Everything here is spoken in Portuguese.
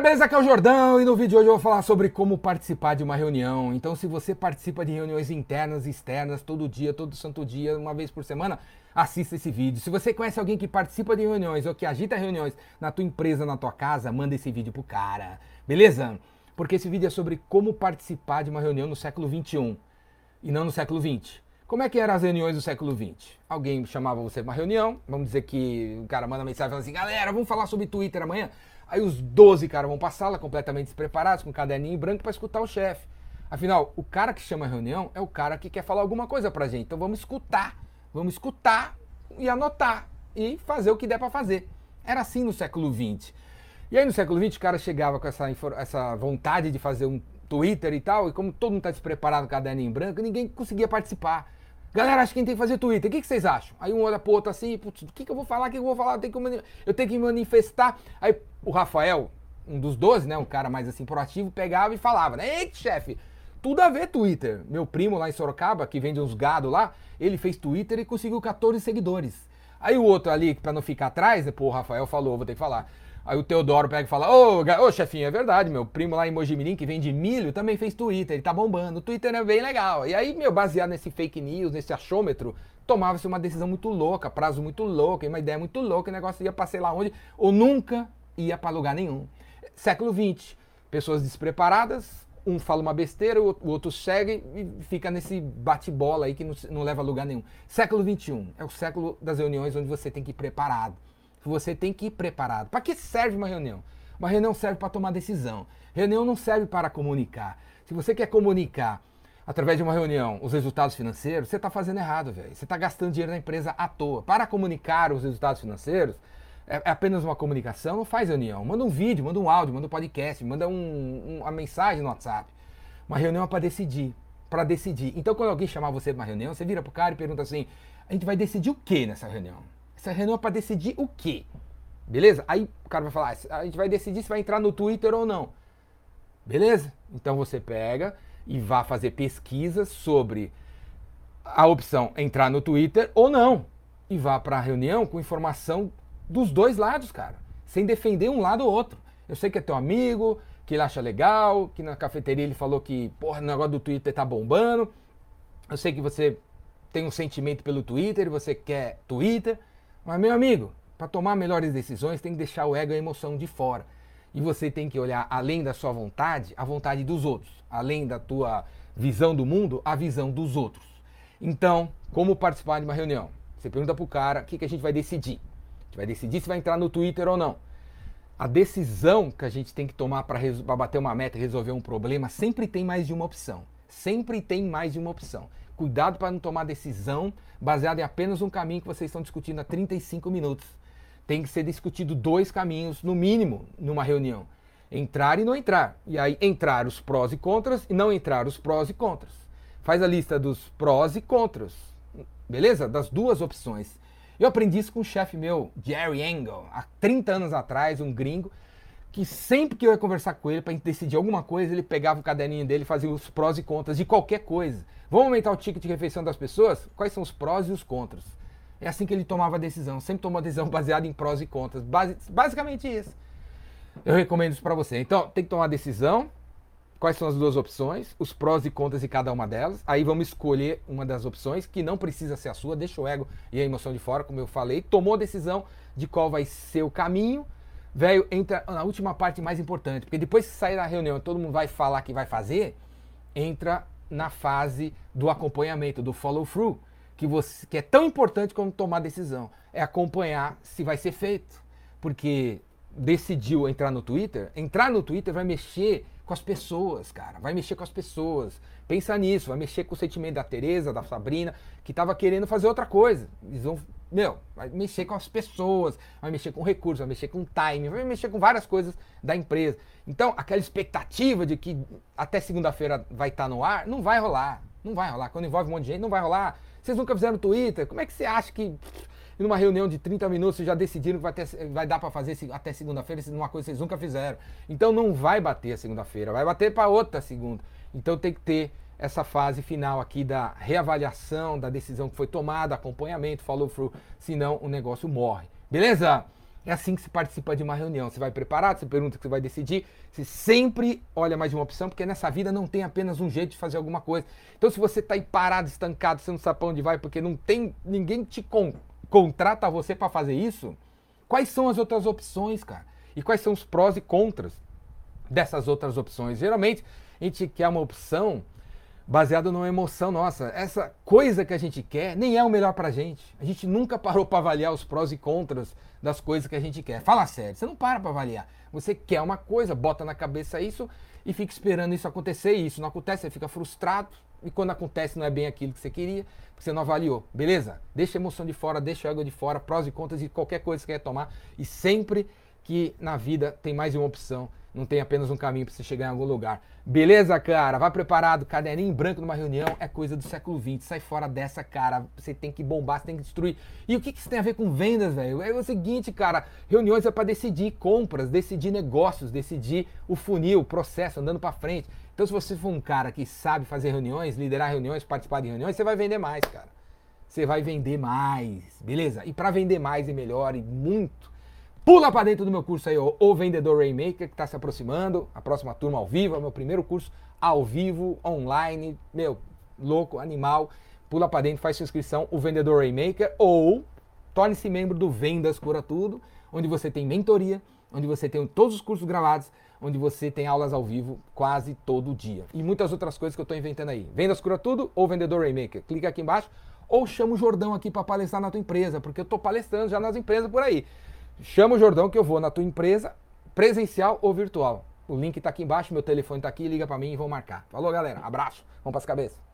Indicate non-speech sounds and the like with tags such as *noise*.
beleza? Aqui é o Jordão e no vídeo de hoje eu vou falar sobre como participar de uma reunião. Então, se você participa de reuniões internas e externas todo dia, todo santo dia, uma vez por semana, assista esse vídeo. Se você conhece alguém que participa de reuniões ou que agita reuniões na tua empresa, na tua casa, manda esse vídeo pro cara, beleza? Porque esse vídeo é sobre como participar de uma reunião no século 21 e não no século 20. Como é que eram as reuniões do século 20? Alguém chamava você para uma reunião, vamos dizer que o cara manda mensagem assim, galera, vamos falar sobre Twitter amanhã. Aí os 12 caras vão para a sala completamente despreparados, com um caderninho branco para escutar o chefe. Afinal, o cara que chama a reunião é o cara que quer falar alguma coisa pra gente. Então vamos escutar, vamos escutar e anotar e fazer o que der para fazer. Era assim no século 20. E aí no século 20 o cara chegava com essa, essa vontade de fazer um Twitter e tal, e como todo mundo está despreparado, caderninho branco, ninguém conseguia participar. Galera, acho que a gente tem que fazer Twitter. O que, que vocês acham? Aí um olha pro outro assim, putz, o que, que eu vou falar? O que, que eu vou falar? Eu tenho, que, eu tenho que manifestar. Aí o Rafael, um dos 12, né? Um cara mais assim proativo, pegava e falava, né? Ei, chefe, tudo a ver Twitter. Meu primo lá em Sorocaba, que vende uns gado lá, ele fez Twitter e conseguiu 14 seguidores. Aí o outro ali, para não ficar atrás, né, pô, o Rafael falou, vou ter que falar. Aí o Teodoro pega e fala: Ô, ô chefinho, é verdade, meu primo lá em Mojimirim, que vende milho, também fez Twitter, ele tá bombando. O Twitter é bem legal. E aí, meu, baseado nesse fake news, nesse achômetro, tomava-se uma decisão muito louca, prazo muito louco, uma ideia muito louca, o negócio ia pra sei lá onde, ou nunca ia para lugar nenhum. Século XX, pessoas despreparadas, um fala uma besteira, o outro segue e fica nesse bate-bola aí que não, não leva a lugar nenhum. Século XXI é o século das reuniões onde você tem que ir preparado você tem que ir preparado. Para que serve uma reunião? Uma reunião serve para tomar decisão. Reunião não serve para comunicar. Se você quer comunicar através de uma reunião os resultados financeiros, você está fazendo errado, velho. Você está gastando dinheiro na empresa à toa. Para comunicar os resultados financeiros, é, é apenas uma comunicação, não faz reunião. Manda um vídeo, manda um áudio, manda um podcast, manda um, um, uma mensagem no WhatsApp. Uma reunião é para decidir. Para decidir. Então, quando alguém chamar você para uma reunião, você vira para o cara e pergunta assim: a gente vai decidir o que nessa reunião? Essa reunião é para decidir o quê? Beleza? Aí o cara vai falar, ah, a gente vai decidir se vai entrar no Twitter ou não. Beleza? Então você pega e vá fazer pesquisas sobre a opção entrar no Twitter ou não. E vá para a reunião com informação dos dois lados, cara. Sem defender um lado ou outro. Eu sei que é teu amigo, que ele acha legal, que na cafeteria ele falou que, porra, o negócio do Twitter tá bombando. Eu sei que você tem um sentimento pelo Twitter você quer Twitter. Mas, meu amigo, para tomar melhores decisões, tem que deixar o ego e a emoção de fora. E você tem que olhar além da sua vontade, a vontade dos outros. Além da tua visão do mundo, a visão dos outros. Então, como participar de uma reunião? Você pergunta pro cara o que, que a gente vai decidir. A gente vai decidir se vai entrar no Twitter ou não. A decisão que a gente tem que tomar para bater uma meta e resolver um problema sempre tem mais de uma opção. Sempre tem mais de uma opção. Cuidado para não tomar decisão baseada em apenas um caminho que vocês estão discutindo há 35 minutos. Tem que ser discutido dois caminhos, no mínimo, numa reunião. Entrar e não entrar. E aí, entrar os prós e contras e não entrar os prós e contras. Faz a lista dos prós e contras. Beleza? Das duas opções. Eu aprendi isso com um chefe meu, Jerry Engel, há 30 anos atrás, um gringo, que sempre que eu ia conversar com ele para decidir alguma coisa, ele pegava o caderninho dele e fazia os prós e contras de qualquer coisa. Vamos aumentar o ticket de refeição das pessoas? Quais são os prós e os contras? É assim que ele tomava a decisão. Sempre tomou a decisão *laughs* baseada em prós e contras. Basi basicamente isso. Eu recomendo isso para você. Então, tem que tomar a decisão. Quais são as duas opções? Os prós e contras de cada uma delas. Aí vamos escolher uma das opções que não precisa ser a sua. Deixa o ego e a emoção de fora, como eu falei. Tomou a decisão de qual vai ser o caminho velho, entra na última parte mais importante, porque depois que sair da reunião todo mundo vai falar que vai fazer, entra na fase do acompanhamento, do follow through, que, você, que é tão importante como tomar decisão. É acompanhar se vai ser feito. Porque decidiu entrar no Twitter, entrar no Twitter vai mexer com as pessoas, cara. Vai mexer com as pessoas. Pensa nisso, vai mexer com o sentimento da Tereza, da Sabrina, que estava querendo fazer outra coisa. Eles vão meu, vai mexer com as pessoas, vai mexer com recursos, vai mexer com time, vai mexer com várias coisas da empresa. Então, aquela expectativa de que até segunda-feira vai estar tá no ar, não vai rolar. Não vai rolar. Quando envolve um monte de gente, não vai rolar. Vocês nunca fizeram Twitter? Como é que você acha que numa reunião de 30 minutos vocês já decidiram que vai, ter, vai dar para fazer até segunda-feira, uma coisa que vocês nunca fizeram? Então não vai bater a segunda-feira, vai bater para outra segunda. Então tem que ter essa fase final aqui da reavaliação da decisão que foi tomada, acompanhamento, follow through, senão o negócio morre. Beleza? É assim que se participa de uma reunião. Você vai preparado, você pergunta o que você vai decidir, você sempre olha mais de uma opção, porque nessa vida não tem apenas um jeito de fazer alguma coisa. Então, se você está aí parado, estancado, você não sabe para onde vai, porque não tem ninguém te con contrata você para fazer isso, quais são as outras opções, cara? E quais são os prós e contras dessas outras opções? Geralmente, a gente quer uma opção baseada numa emoção nossa. Essa coisa que a gente quer nem é o melhor pra gente. A gente nunca parou para avaliar os prós e contras das coisas que a gente quer. Fala sério, você não para para avaliar. Você quer uma coisa, bota na cabeça isso e fica esperando isso acontecer. E isso não acontece, você fica frustrado. E quando acontece, não é bem aquilo que você queria, porque você não avaliou. Beleza? Deixa a emoção de fora, deixa a água de fora, prós e contras de qualquer coisa que você quer tomar. E sempre que na vida tem mais uma opção, não tem apenas um caminho para você chegar em algum lugar. Beleza, cara? Vai preparado, caderninho branco numa reunião é coisa do século XX. Sai fora dessa, cara. Você tem que bombar, você tem que destruir. E o que, que isso tem a ver com vendas, velho? É o seguinte, cara. Reuniões é para decidir compras, decidir negócios, decidir o funil, o processo, andando para frente. Então, se você for um cara que sabe fazer reuniões, liderar reuniões, participar de reuniões, você vai vender mais, cara. Você vai vender mais, beleza? E para vender mais e melhor e muito Pula para dentro do meu curso aí, o Vendedor Rainmaker, que está se aproximando, a próxima turma ao vivo, é o meu primeiro curso ao vivo, online, meu, louco, animal. Pula para dentro, faz sua inscrição, o Vendedor Rainmaker, ou torne-se membro do Vendas Cura Tudo, onde você tem mentoria, onde você tem todos os cursos gravados, onde você tem aulas ao vivo quase todo dia. E muitas outras coisas que eu estou inventando aí. Vendas Cura Tudo ou Vendedor Rainmaker. Clica aqui embaixo ou chama o Jordão aqui para palestrar na tua empresa, porque eu estou palestrando já nas empresas por aí. Chama o Jordão que eu vou na tua empresa, presencial ou virtual. O link está aqui embaixo, meu telefone está aqui, liga para mim e vou marcar. Falou, galera. Abraço. Vamos para as cabeças.